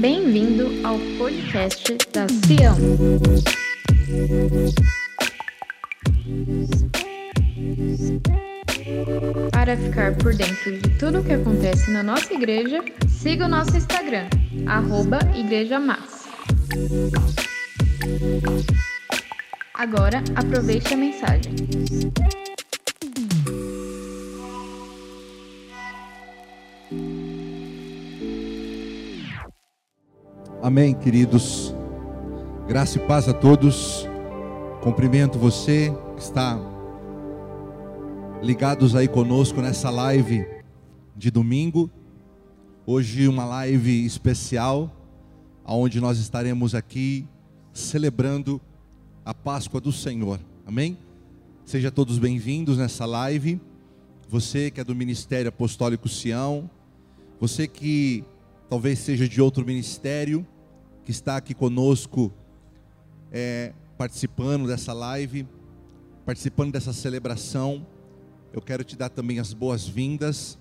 Bem-vindo ao podcast da Sião. Para ficar por dentro de tudo o que acontece na nossa igreja, siga o nosso Instagram, arroba. Agora, aproveite a mensagem. Amém, queridos. Graça e paz a todos. Cumprimento você que está ligados aí conosco nessa live de domingo. Hoje uma live especial, onde nós estaremos aqui celebrando a Páscoa do Senhor. Amém? Sejam todos bem-vindos nessa live. Você que é do Ministério Apostólico Sião, você que talvez seja de outro ministério, que está aqui conosco, é, participando dessa live, participando dessa celebração. Eu quero te dar também as boas-vindas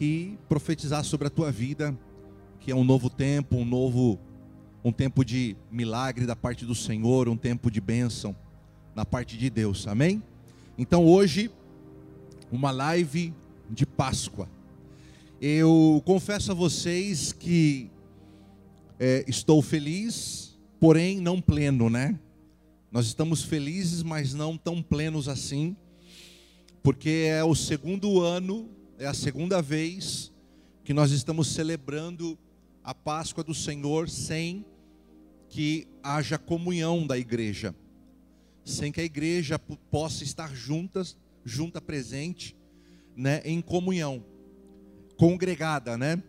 e profetizar sobre a tua vida, que é um novo tempo, um novo um tempo de milagre da parte do Senhor, um tempo de bênção na parte de Deus. Amém? Então hoje uma live de Páscoa. Eu confesso a vocês que é, estou feliz, porém não pleno, né? Nós estamos felizes, mas não tão plenos assim, porque é o segundo ano, é a segunda vez que nós estamos celebrando a Páscoa do Senhor sem que haja comunhão da igreja, sem que a igreja possa estar juntas, junta presente, né, em comunhão, congregada, né?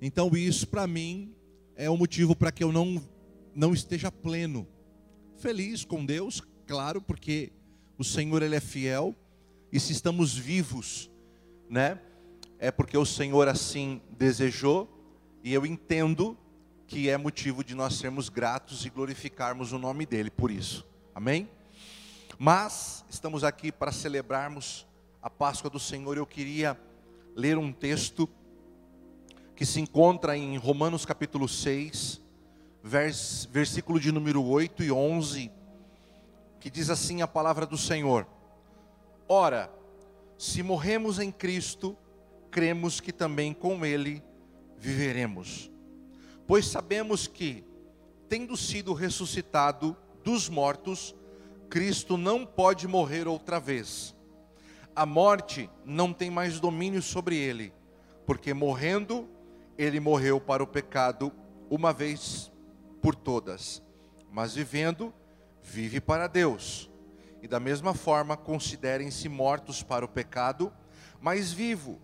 Então isso para mim é o motivo para que eu não não esteja pleno, feliz com Deus, claro, porque o Senhor ele é fiel e se estamos vivos, né? É porque o Senhor assim desejou e eu entendo que é motivo de nós sermos gratos e glorificarmos o nome dele por isso. Amém? Mas estamos aqui para celebrarmos a Páscoa do Senhor. Eu queria ler um texto que se encontra em Romanos capítulo 6, vers, versículo de número 8 e 11, que diz assim a palavra do Senhor: Ora, se morremos em Cristo, cremos que também com Ele viveremos. Pois sabemos que, tendo sido ressuscitado dos mortos, Cristo não pode morrer outra vez. A morte não tem mais domínio sobre ele, porque morrendo, ele morreu para o pecado uma vez por todas, mas vivendo, vive para Deus. E da mesma forma, considerem-se mortos para o pecado, mas vivo,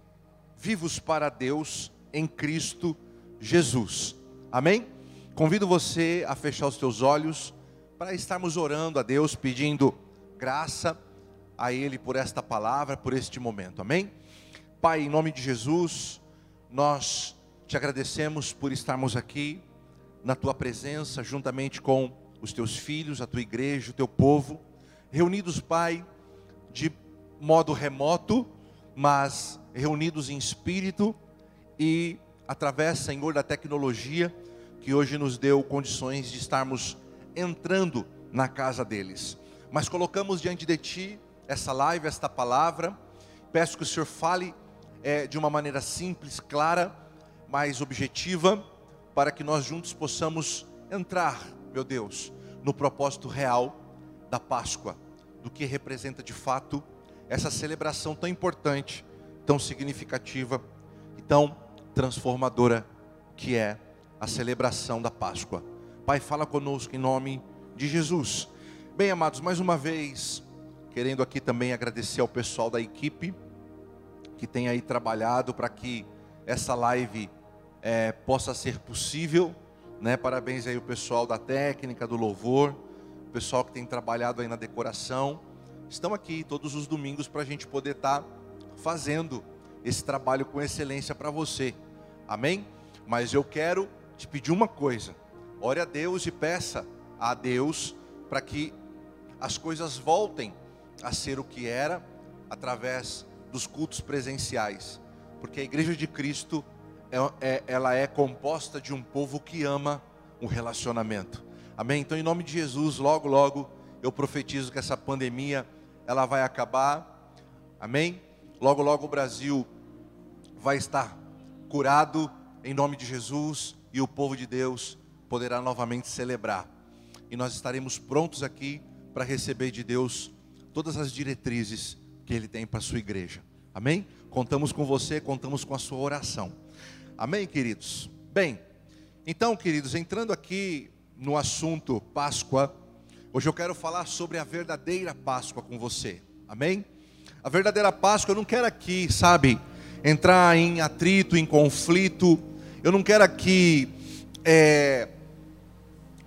vivos para Deus em Cristo Jesus. Amém? Convido você a fechar os teus olhos para estarmos orando a Deus, pedindo graça a Ele por esta palavra, por este momento. Amém? Pai, em nome de Jesus, nós te agradecemos por estarmos aqui na tua presença, juntamente com os teus filhos, a tua igreja, o teu povo, reunidos, Pai, de modo remoto, mas reunidos em espírito e através, Senhor, da tecnologia que hoje nos deu condições de estarmos entrando na casa deles. Mas colocamos diante de Ti essa live, esta palavra. Peço que o Senhor fale é, de uma maneira simples, clara mais objetiva, para que nós juntos possamos entrar, meu Deus, no propósito real da Páscoa, do que representa de fato essa celebração tão importante, tão significativa e tão transformadora que é a celebração da Páscoa. Pai, fala conosco em nome de Jesus. Bem, amados, mais uma vez, querendo aqui também agradecer ao pessoal da equipe que tem aí trabalhado para que essa live é, possa ser possível. Né? Parabéns aí o pessoal da técnica, do louvor, o pessoal que tem trabalhado aí na decoração. Estão aqui todos os domingos para a gente poder estar tá fazendo esse trabalho com excelência para você. Amém? Mas eu quero te pedir uma coisa. Ore a Deus e peça a Deus para que as coisas voltem a ser o que era através dos cultos presenciais, porque a igreja de Cristo é, é, ela é composta de um povo que ama o relacionamento. Amém? Então, em nome de Jesus, logo, logo, eu profetizo que essa pandemia, ela vai acabar. Amém? Logo, logo o Brasil vai estar curado em nome de Jesus e o povo de Deus poderá novamente celebrar. E nós estaremos prontos aqui para receber de Deus todas as diretrizes que Ele tem para a sua igreja. Amém? Contamos com você, contamos com a sua oração. Amém, queridos? Bem, então, queridos, entrando aqui no assunto Páscoa, hoje eu quero falar sobre a verdadeira Páscoa com você. Amém? A verdadeira Páscoa, eu não quero aqui, sabe, entrar em atrito, em conflito, eu não quero aqui é,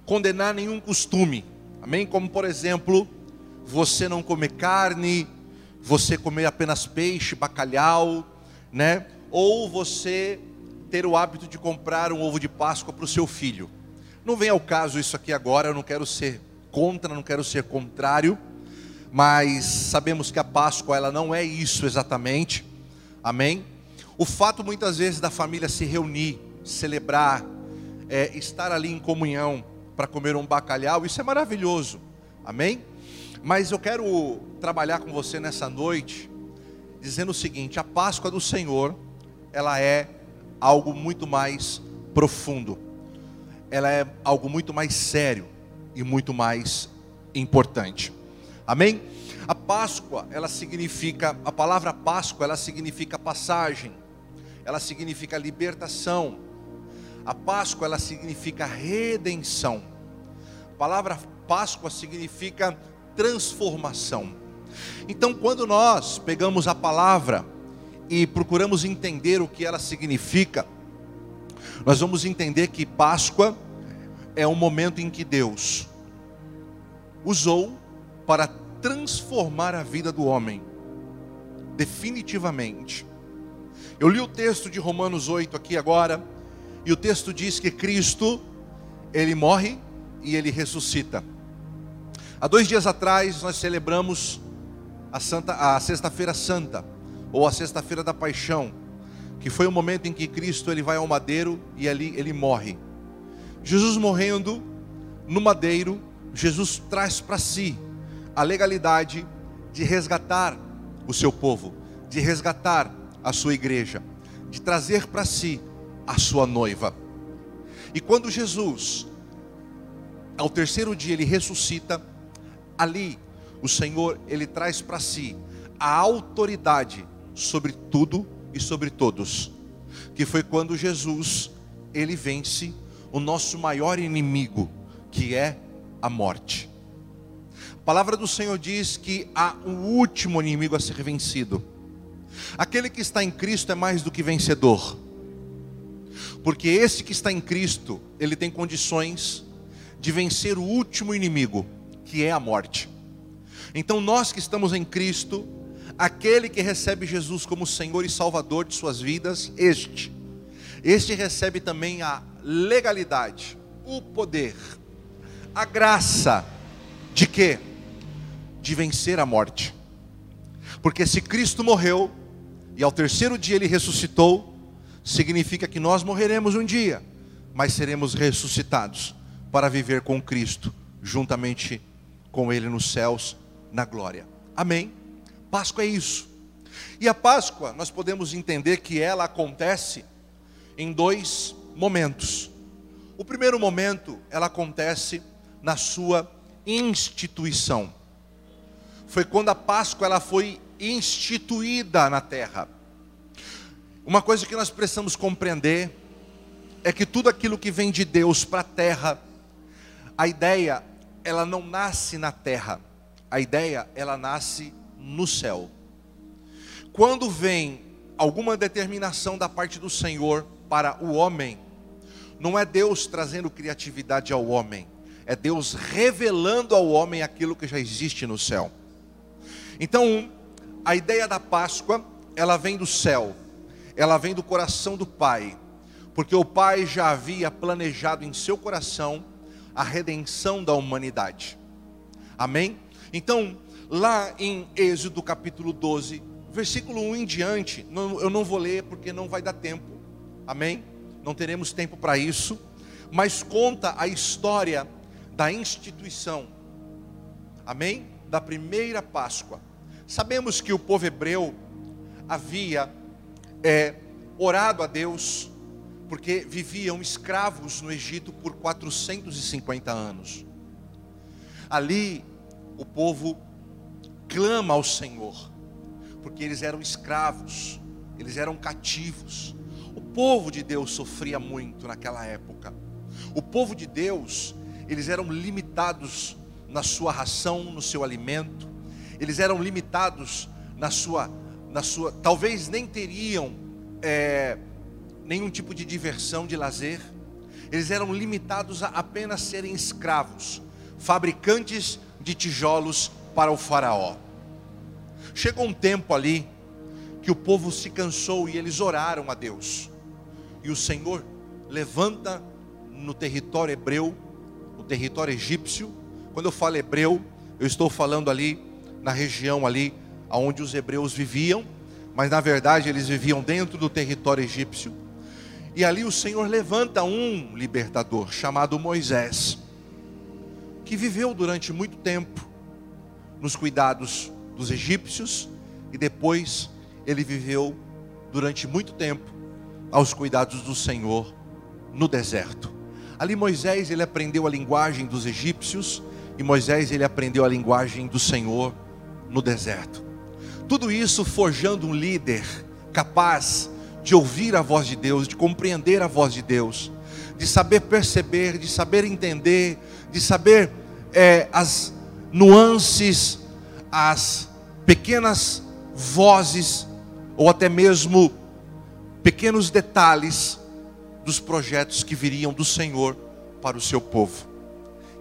condenar nenhum costume, amém? Como por exemplo, você não comer carne, você comer apenas peixe, bacalhau, né? Ou você ter o hábito de comprar um ovo de Páscoa para o seu filho. Não vem ao caso isso aqui agora, eu não quero ser contra, não quero ser contrário, mas sabemos que a Páscoa ela não é isso exatamente. Amém? O fato muitas vezes da família se reunir, celebrar, é, estar ali em comunhão para comer um bacalhau, isso é maravilhoso. Amém? Mas eu quero trabalhar com você nessa noite dizendo o seguinte: a Páscoa do Senhor, ela é algo muito mais profundo. Ela é algo muito mais sério e muito mais importante. Amém? A Páscoa, ela significa, a palavra Páscoa, ela significa passagem. Ela significa libertação. A Páscoa, ela significa redenção. A palavra Páscoa significa transformação. Então, quando nós pegamos a palavra e procuramos entender o que ela significa, nós vamos entender que Páscoa é um momento em que Deus usou para transformar a vida do homem, definitivamente. Eu li o texto de Romanos 8 aqui agora, e o texto diz que Cristo, ele morre e ele ressuscita. Há dois dias atrás nós celebramos a, Santa, a Sexta-feira Santa ou a sexta-feira da paixão, que foi o momento em que Cristo ele vai ao madeiro e ali ele morre. Jesus morrendo no madeiro, Jesus traz para si a legalidade de resgatar o seu povo, de resgatar a sua igreja, de trazer para si a sua noiva. E quando Jesus, ao terceiro dia, ele ressuscita, ali o Senhor ele traz para si a autoridade sobre tudo e sobre todos. Que foi quando Jesus ele vence o nosso maior inimigo, que é a morte. A palavra do Senhor diz que há um último inimigo a ser vencido. Aquele que está em Cristo é mais do que vencedor. Porque esse que está em Cristo, ele tem condições de vencer o último inimigo, que é a morte. Então nós que estamos em Cristo, aquele que recebe Jesus como Senhor e Salvador de suas vidas, este, este recebe também a legalidade, o poder, a graça de quê? De vencer a morte. Porque se Cristo morreu e ao terceiro dia ele ressuscitou, significa que nós morreremos um dia, mas seremos ressuscitados para viver com Cristo, juntamente com Ele nos céus, na glória. Amém? Páscoa é isso. E a Páscoa, nós podemos entender que ela acontece em dois momentos. O primeiro momento, ela acontece na sua instituição. Foi quando a Páscoa ela foi instituída na terra. Uma coisa que nós precisamos compreender é que tudo aquilo que vem de Deus para a terra, a ideia, ela não nasce na terra. A ideia, ela nasce no céu. Quando vem alguma determinação da parte do Senhor para o homem, não é Deus trazendo criatividade ao homem, é Deus revelando ao homem aquilo que já existe no céu. Então, a ideia da Páscoa, ela vem do céu, ela vem do coração do Pai, porque o Pai já havia planejado em seu coração a redenção da humanidade. Amém? Então, lá em Êxodo capítulo 12, versículo 1 em diante, eu não vou ler porque não vai dar tempo, Amém? Não teremos tempo para isso, mas conta a história da instituição. Amém? Da primeira Páscoa. Sabemos que o povo hebreu havia é, orado a Deus porque viviam escravos no Egito por 450 anos. Ali o povo clama ao Senhor, porque eles eram escravos, eles eram cativos. O povo de Deus sofria muito naquela época. O povo de Deus, eles eram limitados na sua ração, no seu alimento. Eles eram limitados na sua, na sua, talvez nem teriam é, nenhum tipo de diversão, de lazer. Eles eram limitados a apenas serem escravos, fabricantes de tijolos para o Faraó. Chegou um tempo ali que o povo se cansou e eles oraram a Deus. E o Senhor levanta no território hebreu, no território egípcio. Quando eu falo hebreu, eu estou falando ali na região ali onde os hebreus viviam, mas na verdade eles viviam dentro do território egípcio. E ali o Senhor levanta um libertador chamado Moisés, que viveu durante muito tempo nos cuidados dos egípcios e depois ele viveu durante muito tempo aos cuidados do Senhor no deserto. Ali Moisés ele aprendeu a linguagem dos egípcios e Moisés ele aprendeu a linguagem do Senhor no deserto. Tudo isso forjando um líder capaz de ouvir a voz de Deus, de compreender a voz de Deus, de saber perceber, de saber entender, de saber é, as nuances, as pequenas vozes, ou até mesmo pequenos detalhes dos projetos que viriam do Senhor para o seu povo.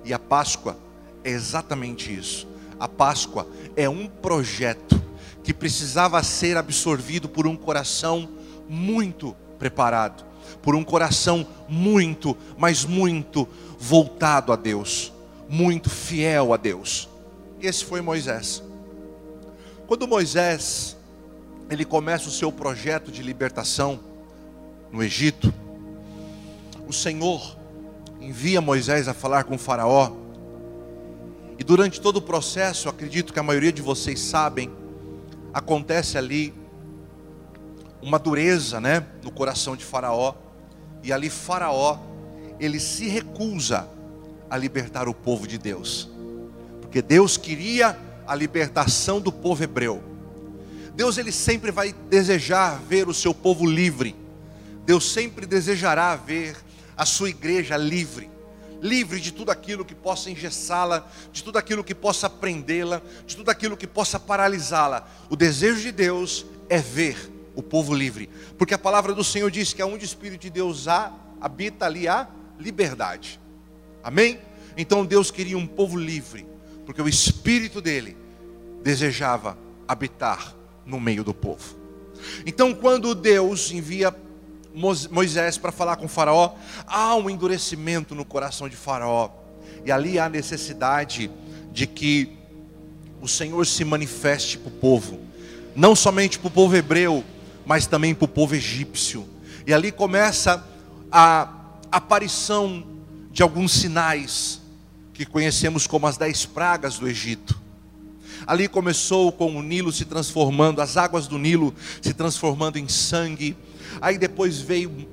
E a Páscoa é exatamente isso. A Páscoa é um projeto que precisava ser absorvido por um coração muito preparado, por um coração muito, mas muito voltado a Deus, muito fiel a Deus. Esse foi Moisés. Quando Moisés ele começa o seu projeto de libertação no Egito, o Senhor envia Moisés a falar com Faraó. E durante todo o processo, acredito que a maioria de vocês sabem, acontece ali uma dureza, né, no coração de Faraó. E ali Faraó, ele se recusa a libertar o povo de Deus. Porque Deus queria a libertação do povo hebreu. Deus ele sempre vai desejar ver o seu povo livre. Deus sempre desejará ver a sua igreja livre, livre de tudo aquilo que possa engessá-la, de tudo aquilo que possa prendê-la, de tudo aquilo que possa paralisá-la. O desejo de Deus é ver o povo livre, porque a palavra do Senhor diz que aonde o Espírito de Deus há, habita ali a liberdade. Amém? Então Deus queria um povo livre, porque o Espírito dele desejava habitar no meio do povo. Então, quando Deus envia Moisés para falar com Faraó, há um endurecimento no coração de Faraó, e ali há necessidade de que o Senhor se manifeste para o povo, não somente para o povo hebreu, mas também para o povo egípcio, e ali começa a aparição de alguns sinais que conhecemos como as dez pragas do Egito. Ali começou com o Nilo se transformando, as águas do Nilo se transformando em sangue. Aí depois veio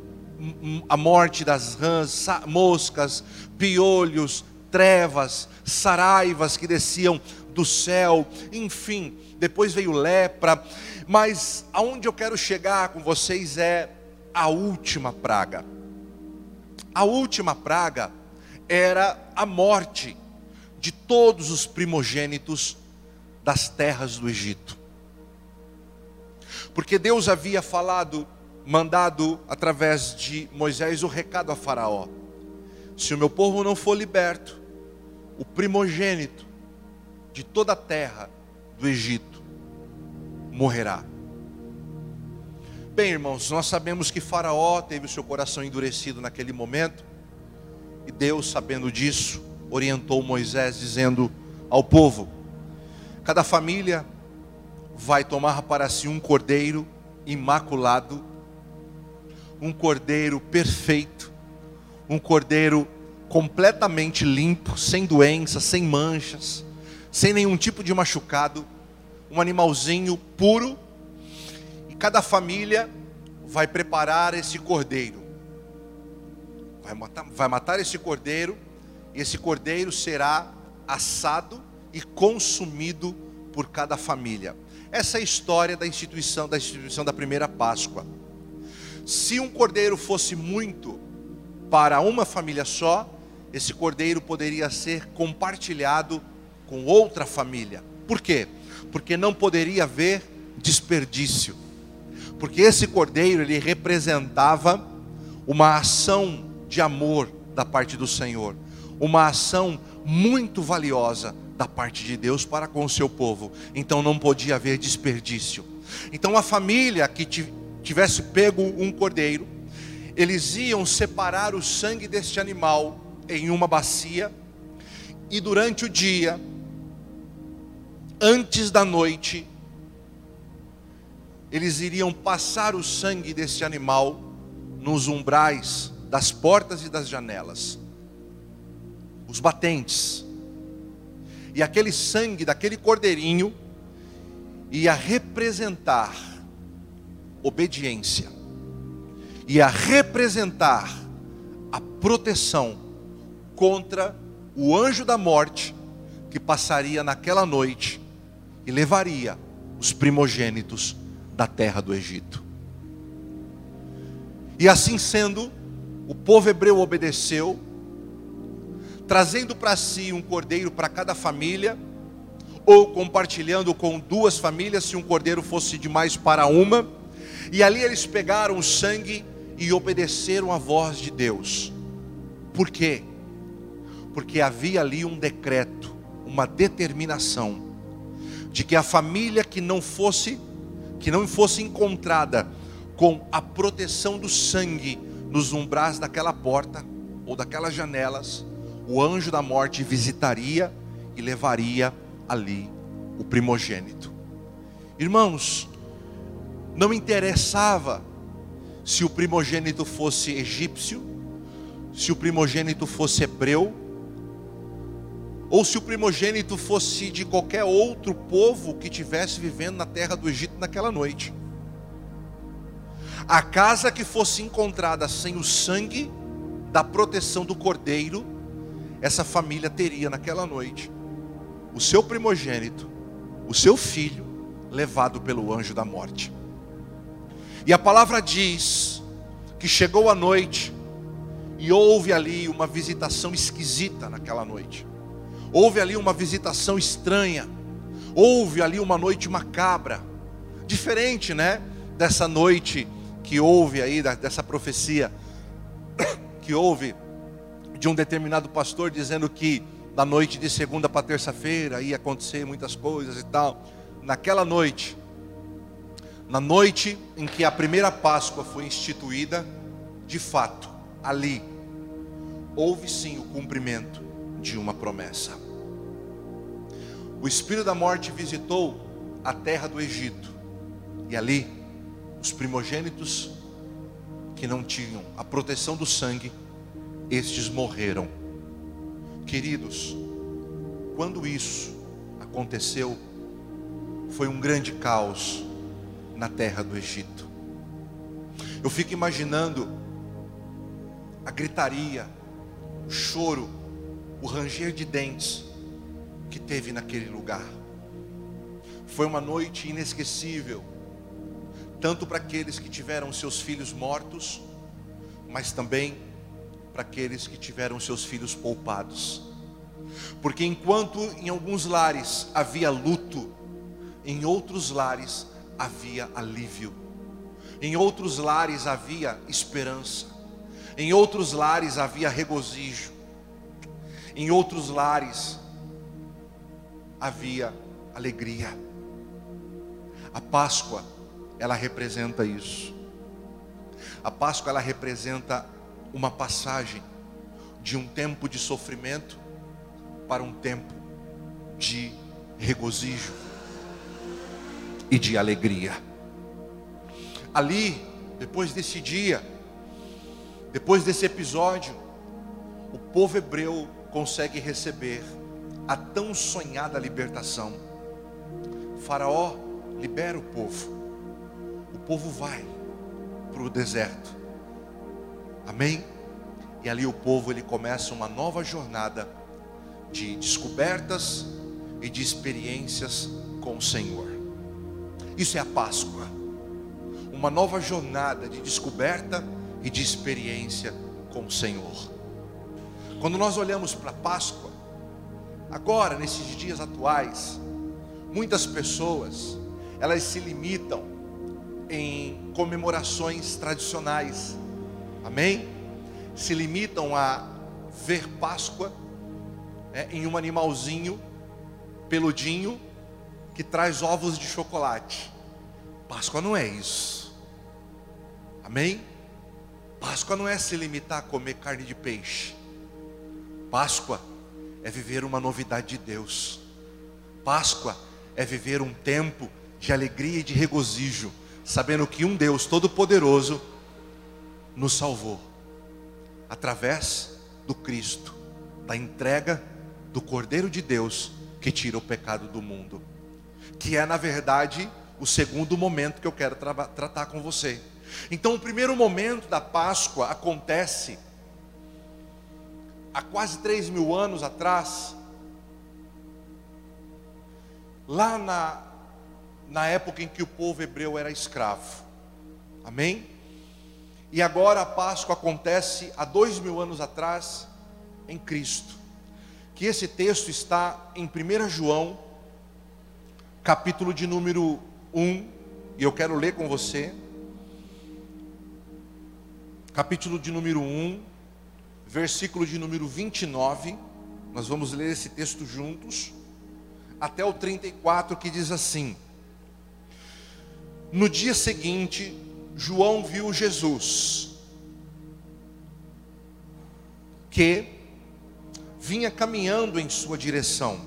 a morte das rãs, moscas, piolhos, trevas, saraivas que desciam do céu, enfim, depois veio lepra, mas aonde eu quero chegar com vocês é a última praga. A última praga era a morte de todos os primogênitos das terras do Egito. Porque Deus havia falado, mandado através de Moisés o recado a Faraó: se o meu povo não for liberto, o primogênito de toda a terra do Egito morrerá. Bem, irmãos, nós sabemos que Faraó teve o seu coração endurecido naquele momento, e Deus, sabendo disso, orientou Moisés, dizendo ao povo: Cada família vai tomar para si um cordeiro imaculado, um cordeiro perfeito, um cordeiro completamente limpo, sem doença, sem manchas, sem nenhum tipo de machucado, um animalzinho puro. E cada família vai preparar esse cordeiro. Vai matar, vai matar esse cordeiro, e esse cordeiro será assado e consumido por cada família. Essa é a história da instituição da instituição da primeira Páscoa. Se um cordeiro fosse muito para uma família só, esse cordeiro poderia ser compartilhado com outra família. Por quê? Porque não poderia haver desperdício. Porque esse cordeiro ele representava uma ação de amor da parte do Senhor, uma ação muito valiosa da parte de Deus para com o seu povo. Então não podia haver desperdício. Então a família que tivesse pego um cordeiro, eles iam separar o sangue deste animal em uma bacia e durante o dia, antes da noite, eles iriam passar o sangue deste animal nos umbrais das portas e das janelas, os batentes. E aquele sangue daquele cordeirinho ia representar obediência, ia representar a proteção contra o anjo da morte que passaria naquela noite e levaria os primogênitos da terra do Egito. E assim sendo, o povo hebreu obedeceu, trazendo para si um cordeiro para cada família, ou compartilhando com duas famílias, se um cordeiro fosse demais para uma, e ali eles pegaram o sangue e obedeceram a voz de Deus. Por quê? Porque havia ali um decreto, uma determinação de que a família que não fosse que não fosse encontrada com a proteção do sangue nos umbrais daquela porta ou daquelas janelas, o anjo da morte visitaria e levaria ali o primogênito. Irmãos, não interessava se o primogênito fosse egípcio, se o primogênito fosse hebreu, ou se o primogênito fosse de qualquer outro povo que tivesse vivendo na terra do Egito naquela noite. A casa que fosse encontrada sem o sangue da proteção do cordeiro, essa família teria naquela noite o seu primogênito, o seu filho, levado pelo anjo da morte. E a palavra diz que chegou a noite e houve ali uma visitação esquisita naquela noite. Houve ali uma visitação estranha. Houve ali uma noite macabra. Diferente, né? Dessa noite que houve aí, dessa profecia que houve de um determinado pastor dizendo que da noite de segunda para terça-feira ia acontecer muitas coisas e tal. Naquela noite, na noite em que a primeira Páscoa foi instituída, de fato, ali houve sim o cumprimento de uma promessa. O espírito da morte visitou a terra do Egito, e ali os primogênitos que não tinham a proteção do sangue, estes morreram. Queridos, quando isso aconteceu, foi um grande caos na terra do Egito. Eu fico imaginando a gritaria, o choro, o ranger de dentes que teve naquele lugar. Foi uma noite inesquecível, tanto para aqueles que tiveram seus filhos mortos, mas também para aqueles que tiveram seus filhos poupados. Porque enquanto em alguns lares havia luto, em outros lares havia alívio. Em outros lares havia esperança. Em outros lares havia regozijo. Em outros lares havia alegria. A Páscoa, ela representa isso. A Páscoa, ela representa uma passagem de um tempo de sofrimento para um tempo de regozijo e de alegria. Ali, depois desse dia Depois desse episódio, o povo hebreu consegue receber a tão sonhada libertação. Faraó libera o povo. O povo vai para o deserto. Amém? E ali o povo ele começa uma nova jornada de descobertas e de experiências com o Senhor. Isso é a Páscoa. Uma nova jornada de descoberta e de experiência com o Senhor. Quando nós olhamos para a Páscoa, agora nesses dias atuais, muitas pessoas elas se limitam em comemorações tradicionais. Amém? Se limitam a ver Páscoa é, em um animalzinho peludinho que traz ovos de chocolate. Páscoa não é isso. Amém? Páscoa não é se limitar a comer carne de peixe. Páscoa é viver uma novidade de Deus. Páscoa é viver um tempo de alegria e de regozijo, sabendo que um Deus todo-poderoso nos salvou através do Cristo, da entrega do Cordeiro de Deus que tira o pecado do mundo. Que é, na verdade, o segundo momento que eu quero tra tratar com você. Então, o primeiro momento da Páscoa acontece há quase três mil anos atrás, lá na, na época em que o povo hebreu era escravo. Amém? E agora a Páscoa acontece há dois mil anos atrás em Cristo que esse texto está em 1 João, capítulo de número 1, e eu quero ler com você. Capítulo de número 1, versículo de número 29. Nós vamos ler esse texto juntos, até o 34, que diz assim: No dia seguinte, João viu Jesus, que vinha caminhando em sua direção.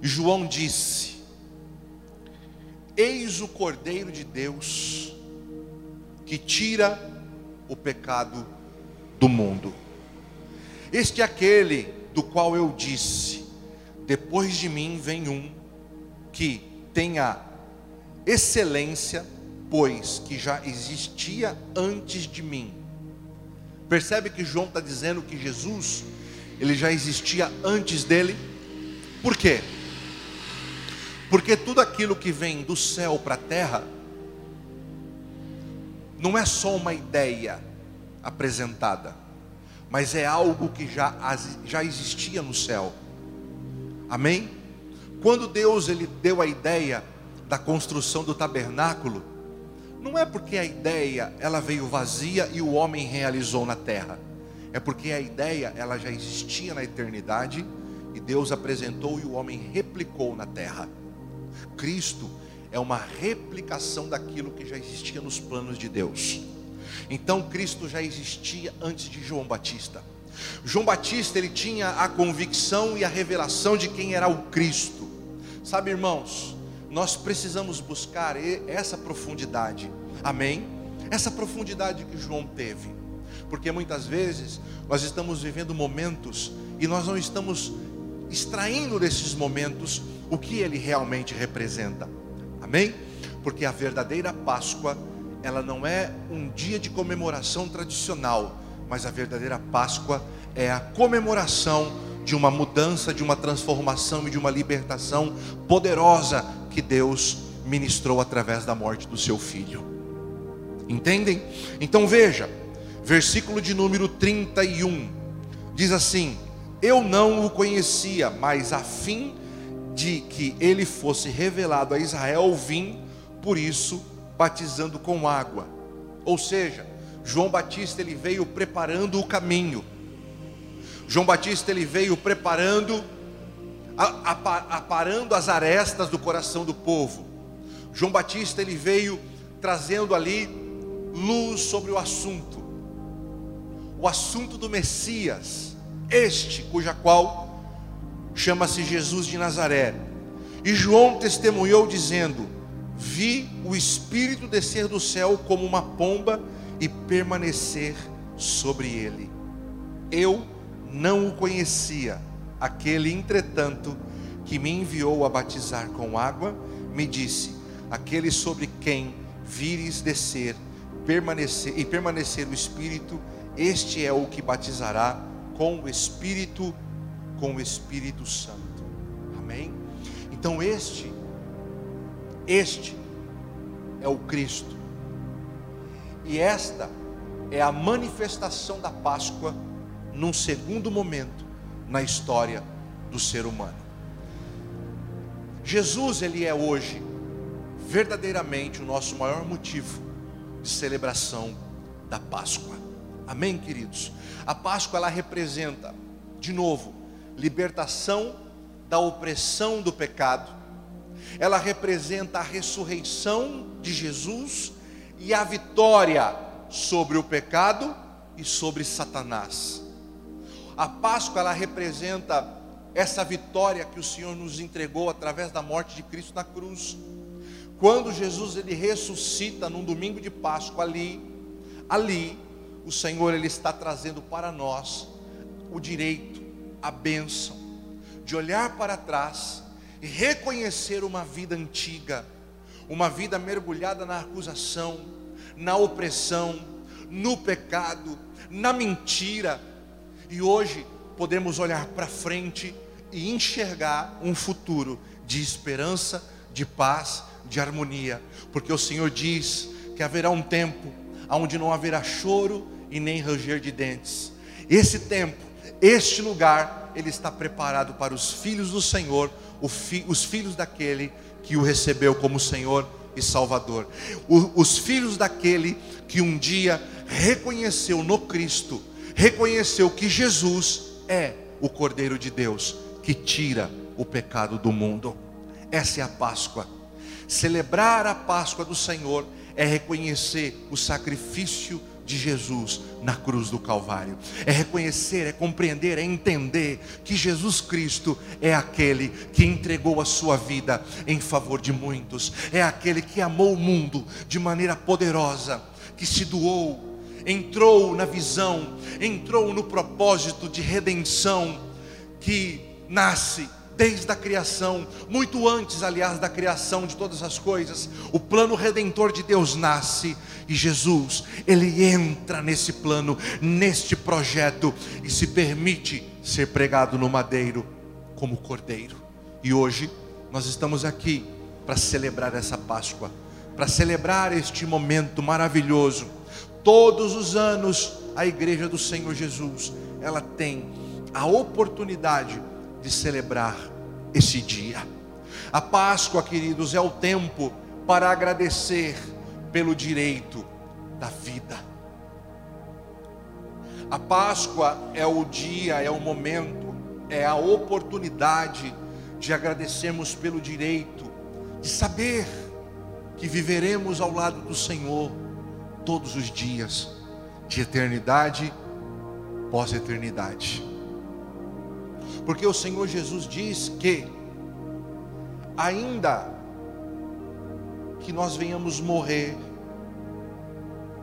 João disse: Eis o Cordeiro de Deus que tira o pecado do mundo. Este é aquele do qual eu disse: Depois de mim vem um que tem a excelência, pois que já existia antes de mim Percebe que João está dizendo que Jesus, ele já existia antes dele. Por quê? Porque tudo aquilo que vem do céu para a terra, não é só uma ideia apresentada, mas é algo que já, já existia no céu. Amém? Quando Deus ele deu a ideia da construção do tabernáculo, não é porque a ideia ela veio vazia e o homem realizou na terra. É porque a ideia ela já existia na eternidade e Deus apresentou e o homem replicou na terra. Cristo é uma replicação daquilo que já existia nos planos de Deus. Então Cristo já existia antes de João Batista. João Batista ele tinha a convicção e a revelação de quem era o Cristo. Sabe, irmãos, nós precisamos buscar essa profundidade, amém? Essa profundidade que João teve, porque muitas vezes nós estamos vivendo momentos e nós não estamos extraindo desses momentos o que ele realmente representa, amém? Porque a verdadeira Páscoa, ela não é um dia de comemoração tradicional, mas a verdadeira Páscoa é a comemoração de uma mudança, de uma transformação e de uma libertação poderosa que Deus ministrou através da morte do seu filho. Entendem? Então veja, versículo de número 31 diz assim: Eu não o conhecia, mas a fim de que ele fosse revelado a Israel, vim por isso batizando com água. Ou seja, João Batista ele veio preparando o caminho. João Batista ele veio preparando aparando as arestas do coração do povo. João Batista ele veio trazendo ali luz sobre o assunto. O assunto do Messias, este cuja qual chama-se Jesus de Nazaré. E João testemunhou dizendo: Vi o Espírito descer do céu como uma pomba e permanecer sobre ele. Eu não o conhecia, aquele, entretanto, que me enviou a batizar com água, me disse: Aquele sobre quem vires descer permanecer e permanecer o Espírito, este é o que batizará com o Espírito, com o Espírito Santo. Amém? Então este, este é o Cristo. E esta é a manifestação da Páscoa num segundo momento na história do ser humano. Jesus, ele é hoje verdadeiramente o nosso maior motivo de celebração da Páscoa. Amém, queridos? A Páscoa ela representa, de novo, libertação da opressão do pecado. Ela representa a ressurreição de Jesus e a vitória sobre o pecado e sobre Satanás. A Páscoa ela representa essa vitória que o Senhor nos entregou através da morte de Cristo na cruz. Quando Jesus ele ressuscita num domingo de Páscoa ali, ali o Senhor ele está trazendo para nós o direito, a bênção de olhar para trás reconhecer uma vida antiga, uma vida mergulhada na acusação, na opressão, no pecado, na mentira. E hoje podemos olhar para frente e enxergar um futuro de esperança, de paz de harmonia, porque o Senhor diz que haverá um tempo onde não haverá choro e nem ranger de dentes. Esse tempo, este lugar, ele está preparado para os filhos do Senhor, os filhos daquele que o recebeu como Senhor e Salvador, os filhos daquele que um dia reconheceu no Cristo, reconheceu que Jesus é o Cordeiro de Deus que tira o pecado do mundo. Essa é a Páscoa. Celebrar a Páscoa do Senhor é reconhecer o sacrifício de Jesus na cruz do Calvário. É reconhecer, é compreender, é entender que Jesus Cristo é aquele que entregou a sua vida em favor de muitos, é aquele que amou o mundo de maneira poderosa, que se doou, entrou na visão, entrou no propósito de redenção que nasce desde a criação, muito antes, aliás, da criação de todas as coisas, o plano redentor de Deus nasce e Jesus, ele entra nesse plano, neste projeto e se permite ser pregado no madeiro como cordeiro. E hoje nós estamos aqui para celebrar essa Páscoa, para celebrar este momento maravilhoso. Todos os anos a igreja do Senhor Jesus, ela tem a oportunidade de celebrar esse dia. A Páscoa, queridos, é o tempo para agradecer pelo direito da vida. A Páscoa é o dia, é o momento, é a oportunidade de agradecermos pelo direito de saber que viveremos ao lado do Senhor todos os dias, de eternidade pós-eternidade. Porque o Senhor Jesus diz que, ainda que nós venhamos morrer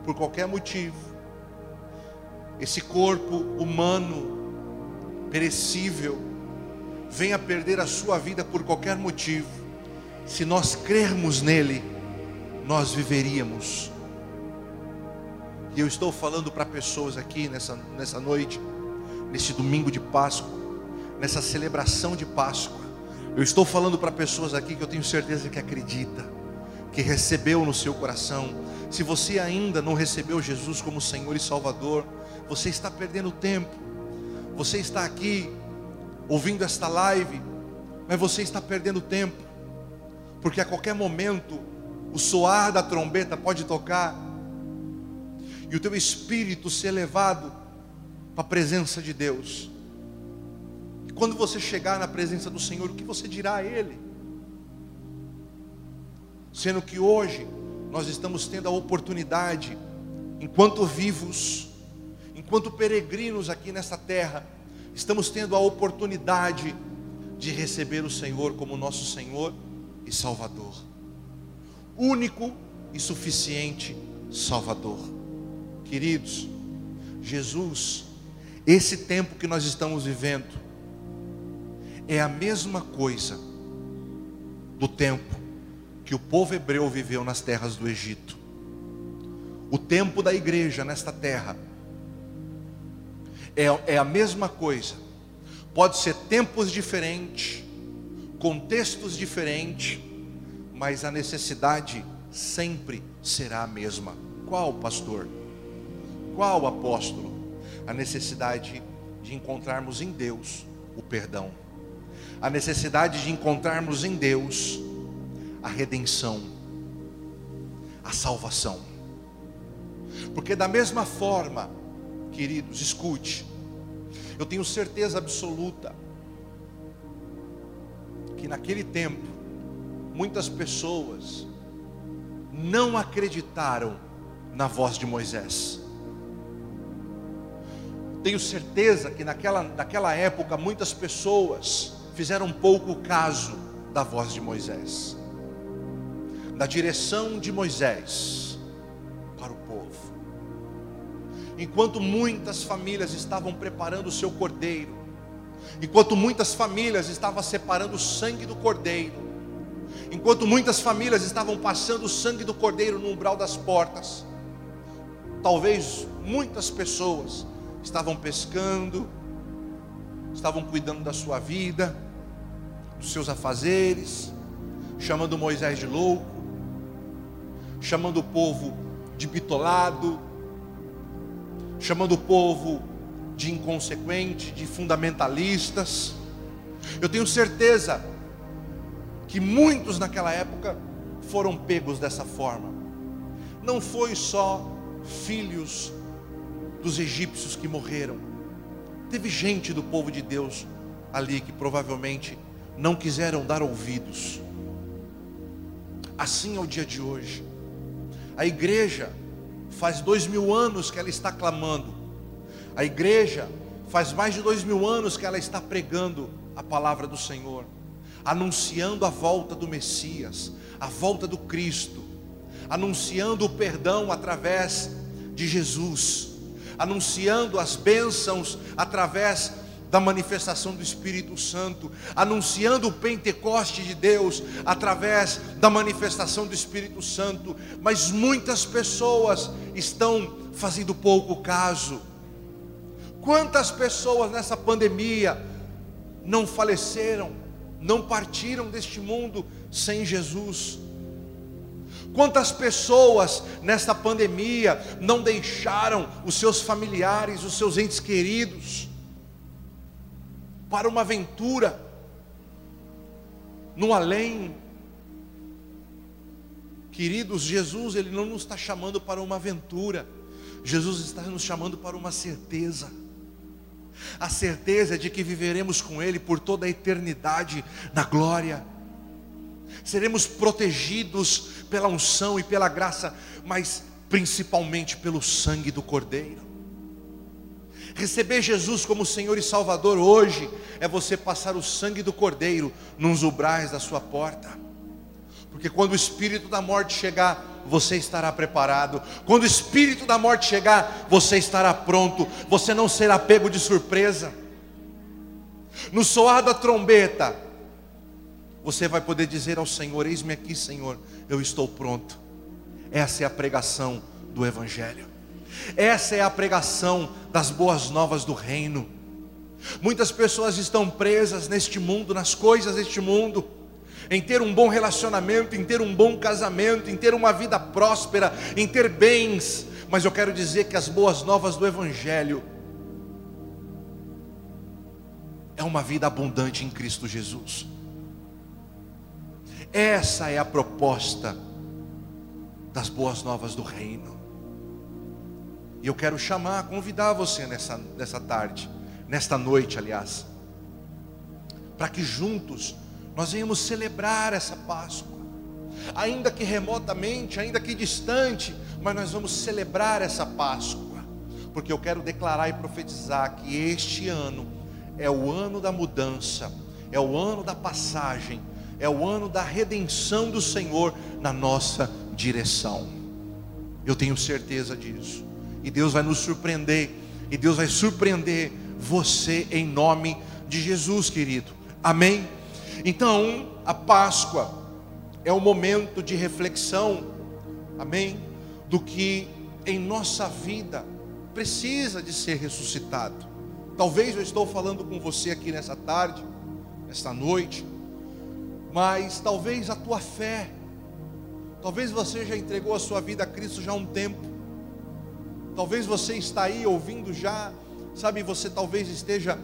por qualquer motivo, esse corpo humano perecível venha perder a sua vida por qualquer motivo, se nós crermos nele, nós viveríamos. E eu estou falando para pessoas aqui nessa, nessa noite, nesse domingo de Páscoa, nessa celebração de Páscoa. Eu estou falando para pessoas aqui que eu tenho certeza que acredita, que recebeu no seu coração. Se você ainda não recebeu Jesus como Senhor e Salvador, você está perdendo tempo. Você está aqui ouvindo esta live, mas você está perdendo tempo, porque a qualquer momento o soar da trombeta pode tocar e o teu espírito ser levado para a presença de Deus. Quando você chegar na presença do Senhor, o que você dirá a Ele? Sendo que hoje nós estamos tendo a oportunidade, enquanto vivos, enquanto peregrinos aqui nessa terra, estamos tendo a oportunidade de receber o Senhor como nosso Senhor e Salvador, único e suficiente Salvador. Queridos, Jesus, esse tempo que nós estamos vivendo, é a mesma coisa do tempo que o povo hebreu viveu nas terras do Egito. O tempo da igreja nesta terra é, é a mesma coisa. Pode ser tempos diferentes, contextos diferentes, mas a necessidade sempre será a mesma. Qual, pastor? Qual, apóstolo? A necessidade de encontrarmos em Deus o perdão, a necessidade de encontrarmos em Deus a redenção, a salvação. Porque, da mesma forma, queridos, escute, eu tenho certeza absoluta que naquele tempo, muitas pessoas não acreditaram na voz de Moisés. Tenho certeza que naquela, naquela época muitas pessoas fizeram pouco caso da voz de Moisés, da direção de Moisés para o povo. Enquanto muitas famílias estavam preparando o seu cordeiro, enquanto muitas famílias estavam separando o sangue do cordeiro, Enquanto muitas famílias estavam passando o sangue do cordeiro no umbral das portas, talvez muitas pessoas estavam pescando, estavam cuidando da sua vida, dos seus afazeres, chamando Moisés de louco, chamando o povo de bitolado, chamando o povo de inconsequente, de fundamentalistas. Eu tenho certeza que muitos naquela época foram pegos dessa forma. Não foi só filhos dos egípcios que morreram. Teve gente do povo de Deus ali que provavelmente não quiseram dar ouvidos. Assim é o dia de hoje. A igreja faz dois mil anos que ela está clamando. A igreja faz mais de dois mil anos que ela está pregando a palavra do Senhor anunciando a volta do Messias, a volta do Cristo, anunciando o perdão através de Jesus, anunciando as bênçãos através da manifestação do Espírito Santo, anunciando o Pentecoste de Deus através da manifestação do Espírito Santo, mas muitas pessoas estão fazendo pouco caso. Quantas pessoas nessa pandemia não faleceram não partiram deste mundo sem Jesus. Quantas pessoas nesta pandemia não deixaram os seus familiares, os seus entes queridos, para uma aventura no além? Queridos, Jesus, Ele não nos está chamando para uma aventura, Jesus está nos chamando para uma certeza a certeza de que viveremos com Ele por toda a eternidade na glória. Seremos protegidos pela unção e pela graça, mas principalmente pelo sangue do Cordeiro. Receber Jesus como Senhor e Salvador hoje é você passar o sangue do Cordeiro nos umbrais da sua porta. Porque quando o espírito da morte chegar, você estará preparado. Quando o espírito da morte chegar, você estará pronto. Você não será pego de surpresa. No soar da trombeta, você vai poder dizer ao Senhor: Eis-me aqui, Senhor, eu estou pronto. Essa é a pregação do Evangelho. Essa é a pregação das boas novas do reino. Muitas pessoas estão presas neste mundo, nas coisas deste mundo em ter um bom relacionamento, em ter um bom casamento, em ter uma vida próspera, em ter bens, mas eu quero dizer que as boas novas do Evangelho é uma vida abundante em Cristo Jesus. Essa é a proposta das boas novas do reino. E eu quero chamar, convidar você nessa, nessa tarde, nesta noite, aliás, para que juntos nós íamos celebrar essa Páscoa, ainda que remotamente, ainda que distante, mas nós vamos celebrar essa Páscoa, porque eu quero declarar e profetizar que este ano é o ano da mudança, é o ano da passagem, é o ano da redenção do Senhor na nossa direção. Eu tenho certeza disso. E Deus vai nos surpreender. E Deus vai surpreender você em nome de Jesus, querido. Amém? Então, a Páscoa é o momento de reflexão, amém? Do que em nossa vida precisa de ser ressuscitado. Talvez eu estou falando com você aqui nessa tarde, nesta noite, mas talvez a tua fé, talvez você já entregou a sua vida a Cristo já há um tempo, talvez você está aí ouvindo já, sabe, você talvez esteja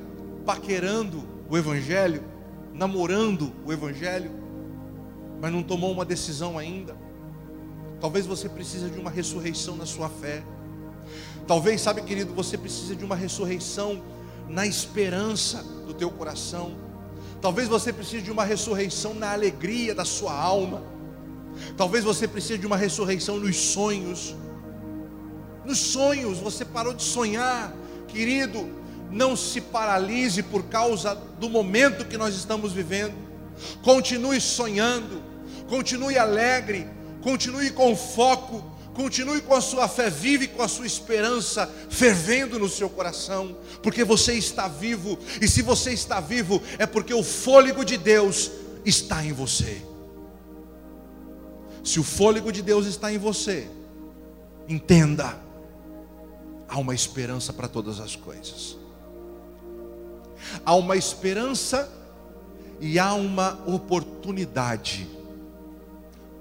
paquerando o Evangelho, namorando o Evangelho, mas não tomou uma decisão ainda. Talvez você precise de uma ressurreição na sua fé. Talvez, sabe, querido, você precisa de uma ressurreição na esperança do teu coração. Talvez você precise de uma ressurreição na alegria da sua alma. Talvez você precise de uma ressurreição nos sonhos. Nos sonhos, você parou de sonhar, querido. Não se paralise por causa do momento que nós estamos vivendo. Continue sonhando, continue alegre, continue com foco, continue com a sua fé viva e com a sua esperança fervendo no seu coração, porque você está vivo, e se você está vivo, é porque o fôlego de Deus está em você. Se o fôlego de Deus está em você, entenda, há uma esperança para todas as coisas. Há uma esperança e há uma oportunidade.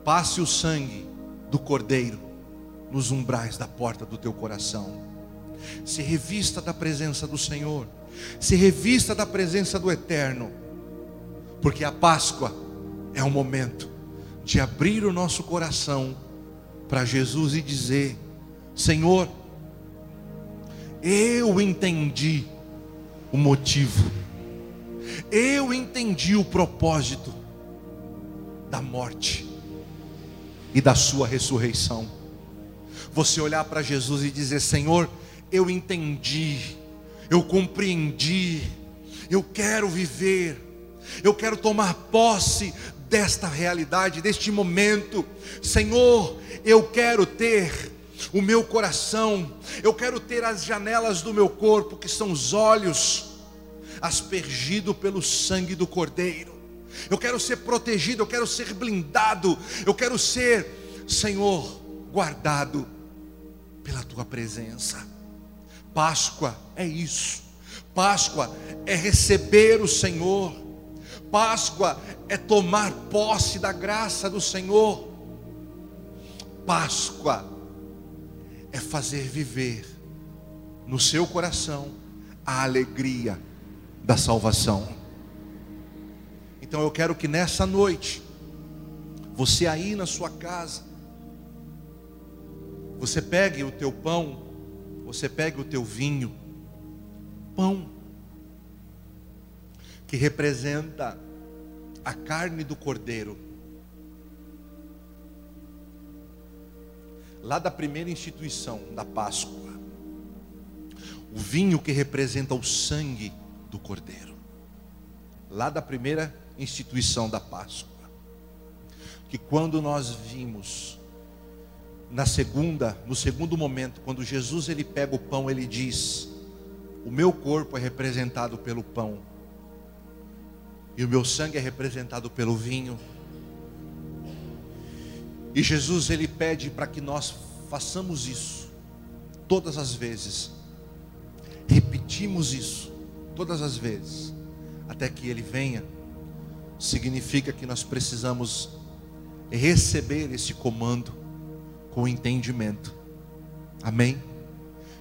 Passe o sangue do Cordeiro nos umbrais da porta do teu coração. Se revista da presença do Senhor, se revista da presença do Eterno, porque a Páscoa é o momento de abrir o nosso coração para Jesus e dizer: Senhor, eu entendi o motivo eu entendi o propósito da morte e da sua ressurreição. Você olhar para Jesus e dizer: Senhor, eu entendi, eu compreendi, eu quero viver, eu quero tomar posse desta realidade, deste momento. Senhor, eu quero ter o meu coração, eu quero ter as janelas do meu corpo, que são os olhos, aspergido pelo sangue do Cordeiro. Eu quero ser protegido, eu quero ser blindado, eu quero ser, Senhor, guardado pela tua presença. Páscoa é isso. Páscoa é receber o Senhor. Páscoa é tomar posse da graça do Senhor. Páscoa é fazer viver no seu coração a alegria da salvação. Então eu quero que nessa noite, você aí na sua casa, você pegue o teu pão, você pegue o teu vinho, pão, que representa a carne do cordeiro, lá da primeira instituição da Páscoa, o vinho que representa o sangue do Cordeiro, lá da primeira instituição da Páscoa. Que quando nós vimos na segunda, no segundo momento, quando Jesus ele pega o pão, ele diz: "O meu corpo é representado pelo pão, e o meu sangue é representado pelo vinho". E Jesus ele pede para que nós façamos isso todas as vezes. Repetimos isso todas as vezes, até que Ele venha, significa que nós precisamos receber esse comando com entendimento. Amém?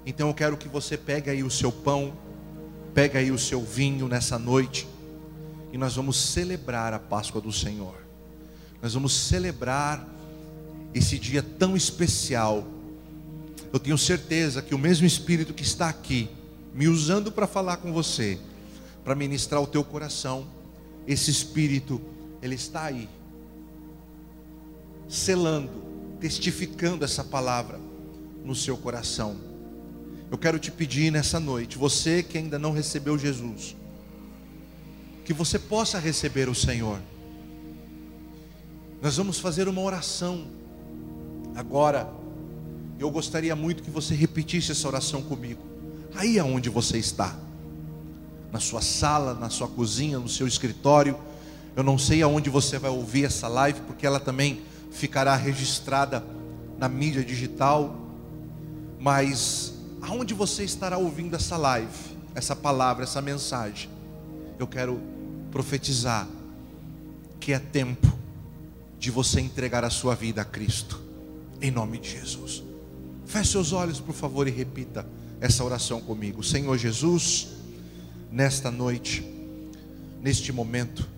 Então eu quero que você pegue aí o seu pão, pegue aí o seu vinho nessa noite, e nós vamos celebrar a Páscoa do Senhor. Nós vamos celebrar esse dia tão especial. Eu tenho certeza que o mesmo Espírito que está aqui, me usando para falar com você, para ministrar o teu coração. Esse espírito, ele está aí, selando, testificando essa palavra no seu coração. Eu quero te pedir nessa noite, você que ainda não recebeu Jesus, que você possa receber o Senhor. Nós vamos fazer uma oração agora, Eu gostaria muito que você repetisse essa oração comigo. Aí aonde você está? Na sua sala, na sua cozinha, no seu escritório. Eu não sei aonde você vai ouvir essa live, porque ela também ficará registrada na mídia digital. Mas aonde você estará ouvindo essa live, essa palavra, essa mensagem? Eu quero profetizar que é tempo de você entregar a sua vida a Cristo, em nome de Jesus. Feche seus olhos, por favor, e repita essa oração comigo. Senhor Jesus, nesta noite, neste momento,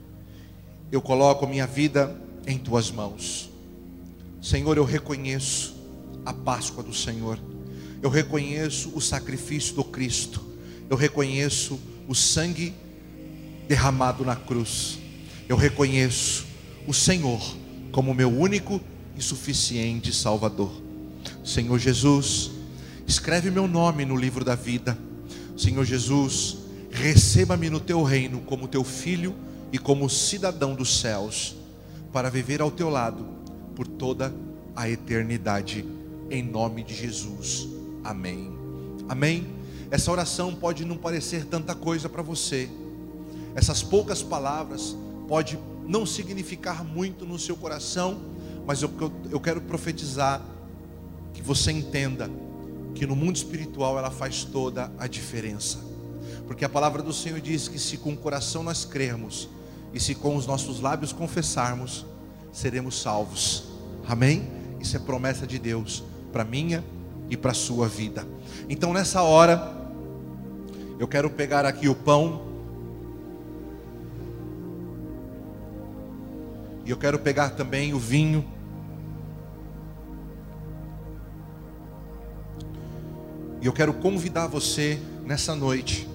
eu coloco minha vida em tuas mãos. Senhor, eu reconheço a Páscoa do Senhor, eu reconheço o sacrifício do Cristo, eu reconheço o sangue derramado na cruz. Eu reconheço o Senhor como meu único e suficiente Salvador. Senhor Jesus, escreve meu nome no livro da vida. Senhor Jesus, receba-me no teu reino como teu filho e como cidadão dos céus, para viver ao teu lado por toda a eternidade. Em nome de Jesus. Amém. Amém. Essa oração pode não parecer tanta coisa para você essas poucas palavras pode não significar muito no seu coração, mas eu, eu quero profetizar que você entenda que no mundo espiritual ela faz toda a diferença. Porque a palavra do Senhor diz que se com o coração nós crermos e se com os nossos lábios confessarmos, seremos salvos. Amém? Isso é promessa de Deus para minha e para sua vida. Então nessa hora eu quero pegar aqui o pão E eu quero pegar também o vinho. E eu quero convidar você nessa noite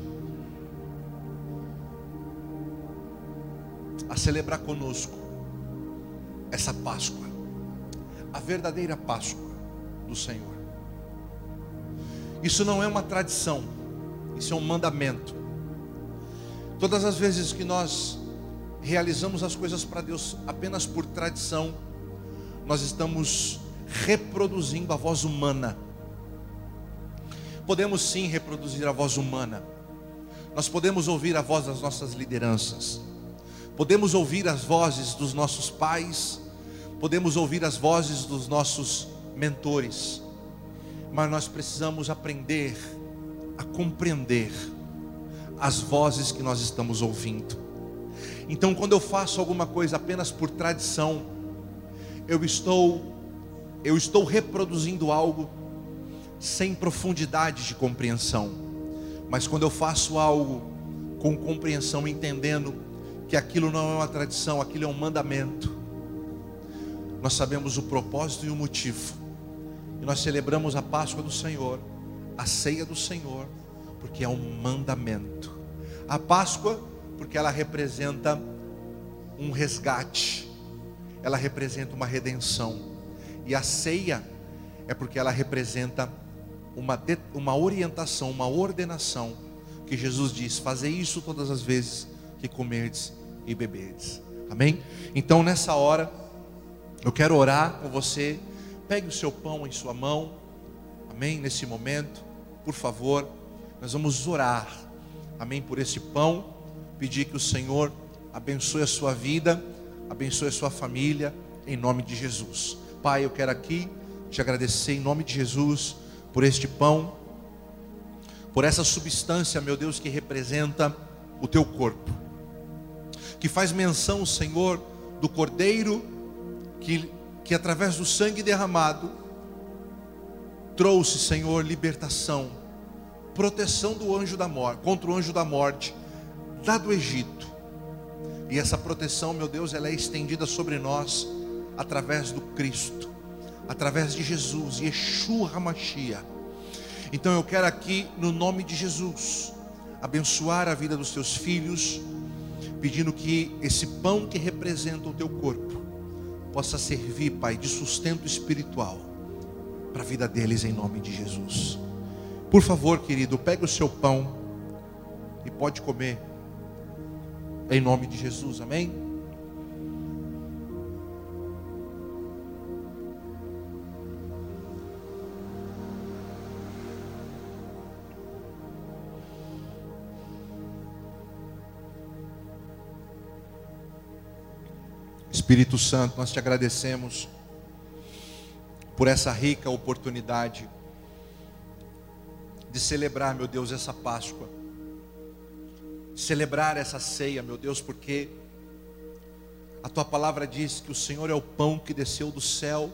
a celebrar conosco essa Páscoa, a verdadeira Páscoa do Senhor. Isso não é uma tradição, isso é um mandamento. Todas as vezes que nós realizamos as coisas para Deus apenas por tradição, nós estamos reproduzindo a voz humana. Podemos sim reproduzir a voz humana. Nós podemos ouvir a voz das nossas lideranças. Podemos ouvir as vozes dos nossos pais, podemos ouvir as vozes dos nossos mentores. Mas nós precisamos aprender a compreender as vozes que nós estamos ouvindo. Então, quando eu faço alguma coisa apenas por tradição, eu estou eu estou reproduzindo algo sem profundidade de compreensão. Mas quando eu faço algo com compreensão, entendendo que aquilo não é uma tradição, aquilo é um mandamento, nós sabemos o propósito e o motivo. E nós celebramos a Páscoa do Senhor, a ceia do Senhor, porque é um mandamento. A Páscoa porque ela representa um resgate, ela representa uma redenção. E a ceia é porque ela representa uma, uma orientação, uma ordenação, que Jesus diz: fazer isso todas as vezes que comerdes e beberdes. Amém? Então nessa hora, eu quero orar com você. Pegue o seu pão em sua mão. Amém? Nesse momento, por favor, nós vamos orar. Amém? Por esse pão pedir que o Senhor abençoe a sua vida, abençoe a sua família, em nome de Jesus. Pai, eu quero aqui te agradecer em nome de Jesus por este pão, por essa substância, meu Deus, que representa o teu corpo, que faz menção, Senhor, do cordeiro que, que através do sangue derramado trouxe, Senhor, libertação, proteção do anjo da morte, contra o anjo da morte lá do Egito. E essa proteção, meu Deus, ela é estendida sobre nós através do Cristo, através de Jesus, Yeshua HaMashiach. Então eu quero aqui, no nome de Jesus, abençoar a vida dos teus filhos, pedindo que esse pão que representa o teu corpo possa servir, Pai, de sustento espiritual para a vida deles em nome de Jesus. Por favor, querido, pegue o seu pão e pode comer. Em nome de Jesus, amém? Espírito Santo, nós te agradecemos por essa rica oportunidade de celebrar, meu Deus, essa Páscoa. Celebrar essa ceia, meu Deus, porque a tua palavra diz que o Senhor é o pão que desceu do céu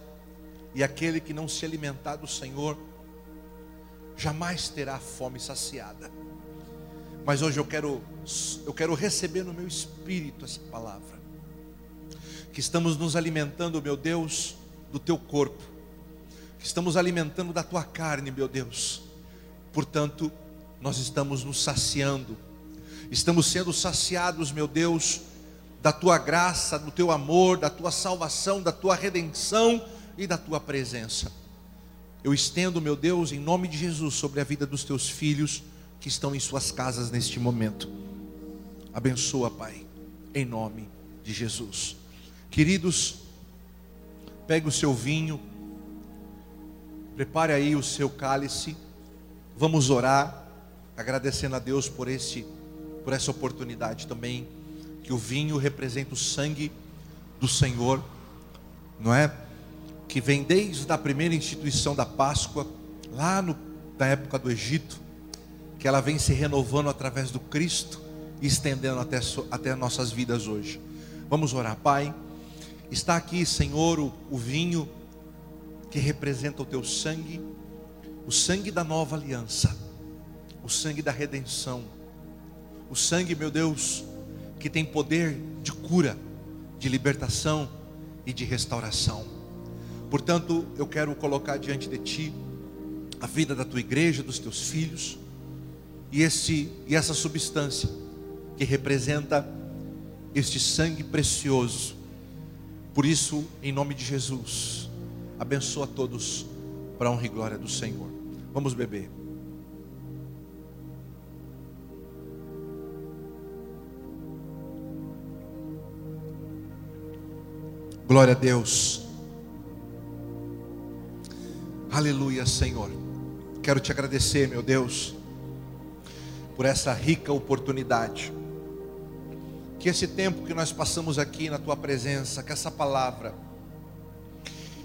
e aquele que não se alimentar do Senhor jamais terá fome saciada. Mas hoje eu quero eu quero receber no meu espírito essa palavra. Que estamos nos alimentando, meu Deus, do teu corpo. Que estamos alimentando da tua carne, meu Deus Portanto, nós estamos nos saciando, estamos sendo saciados, meu Deus, da tua graça, do teu amor, da tua salvação, da tua redenção e da tua presença. Eu estendo, meu Deus, em nome de Jesus, sobre a vida dos teus filhos que estão em suas casas neste momento. Abençoa, Pai, em nome de Jesus. Queridos, pegue o seu vinho, prepare aí o seu cálice. Vamos orar, agradecendo a Deus por esse por essa oportunidade também que o vinho representa o sangue do Senhor, não é? Que vem desde a primeira instituição da Páscoa, lá no, da época do Egito, que ela vem se renovando através do Cristo e estendendo até, até nossas vidas hoje. Vamos orar, Pai. Está aqui, Senhor, o, o vinho que representa o teu sangue o sangue da nova aliança, o sangue da redenção, o sangue, meu Deus, que tem poder de cura, de libertação e de restauração. Portanto, eu quero colocar diante de ti a vida da tua igreja, dos teus filhos, e esse e essa substância que representa este sangue precioso. Por isso, em nome de Jesus, abençoa todos para a honra e glória do Senhor. Vamos beber. Glória a Deus. Aleluia, Senhor. Quero te agradecer, meu Deus, por essa rica oportunidade. Que esse tempo que nós passamos aqui na tua presença, que essa palavra,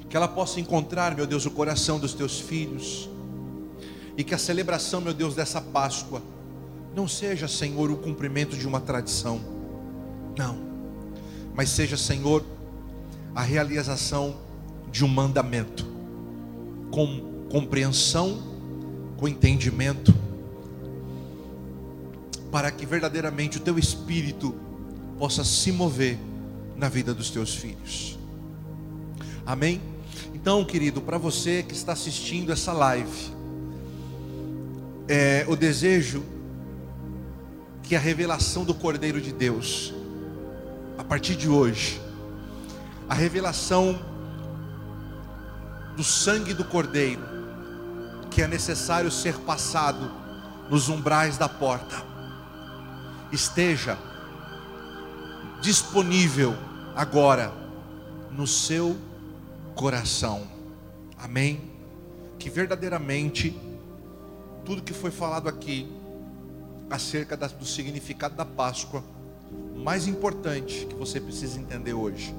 que ela possa encontrar, meu Deus, o coração dos teus filhos e que a celebração, meu Deus, dessa Páscoa não seja, Senhor, o cumprimento de uma tradição. Não. Mas seja, Senhor, a realização de um mandamento com compreensão, com entendimento, para que verdadeiramente o teu espírito possa se mover na vida dos teus filhos. Amém? Então, querido, para você que está assistindo essa live, é, o desejo que a revelação do Cordeiro de Deus, a partir de hoje, a revelação do sangue do Cordeiro, que é necessário ser passado nos umbrais da porta, esteja disponível agora no seu coração. Amém? Que verdadeiramente tudo que foi falado aqui acerca do significado da Páscoa, o mais importante que você precisa entender hoje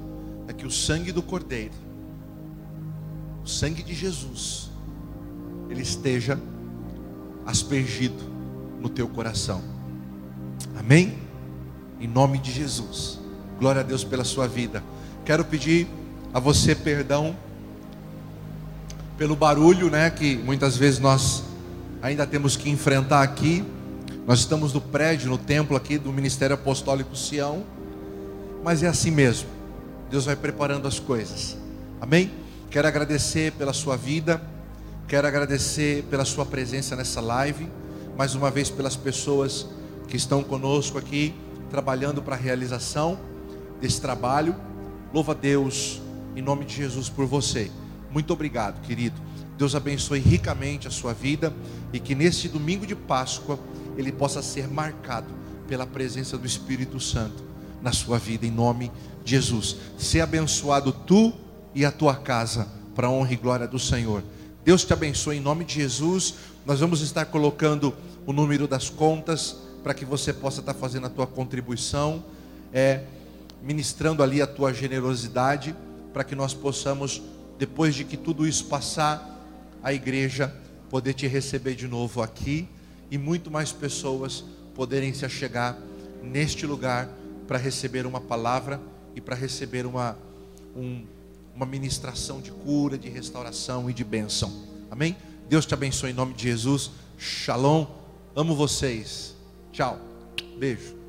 é que o sangue do Cordeiro, o sangue de Jesus, ele esteja aspergido no teu coração. Amém? Em nome de Jesus. Glória a Deus pela sua vida. Quero pedir a você perdão pelo barulho, né, que muitas vezes nós ainda temos que enfrentar aqui. Nós estamos no prédio, no templo aqui do Ministério Apostólico Sião, mas é assim mesmo. Deus vai preparando as coisas. Amém? Quero agradecer pela sua vida, quero agradecer pela sua presença nessa live, mais uma vez pelas pessoas que estão conosco aqui, trabalhando para a realização desse trabalho. Louva a Deus, em nome de Jesus, por você. Muito obrigado, querido. Deus abençoe ricamente a sua vida e que neste domingo de Páscoa ele possa ser marcado pela presença do Espírito Santo na sua vida, em nome de Jesus. Ser abençoado tu e a tua casa, para a honra e glória do Senhor. Deus te abençoe em nome de Jesus. Nós vamos estar colocando o número das contas para que você possa estar fazendo a tua contribuição. É ministrando ali a tua generosidade, para que nós possamos, depois de que tudo isso passar, a igreja poder te receber de novo aqui e muito mais pessoas poderem se achegar neste lugar para receber uma palavra e para receber uma, um, uma ministração de cura, de restauração e de bênção. Amém? Deus te abençoe em nome de Jesus. Shalom. Amo vocês. Tchau. Beijo.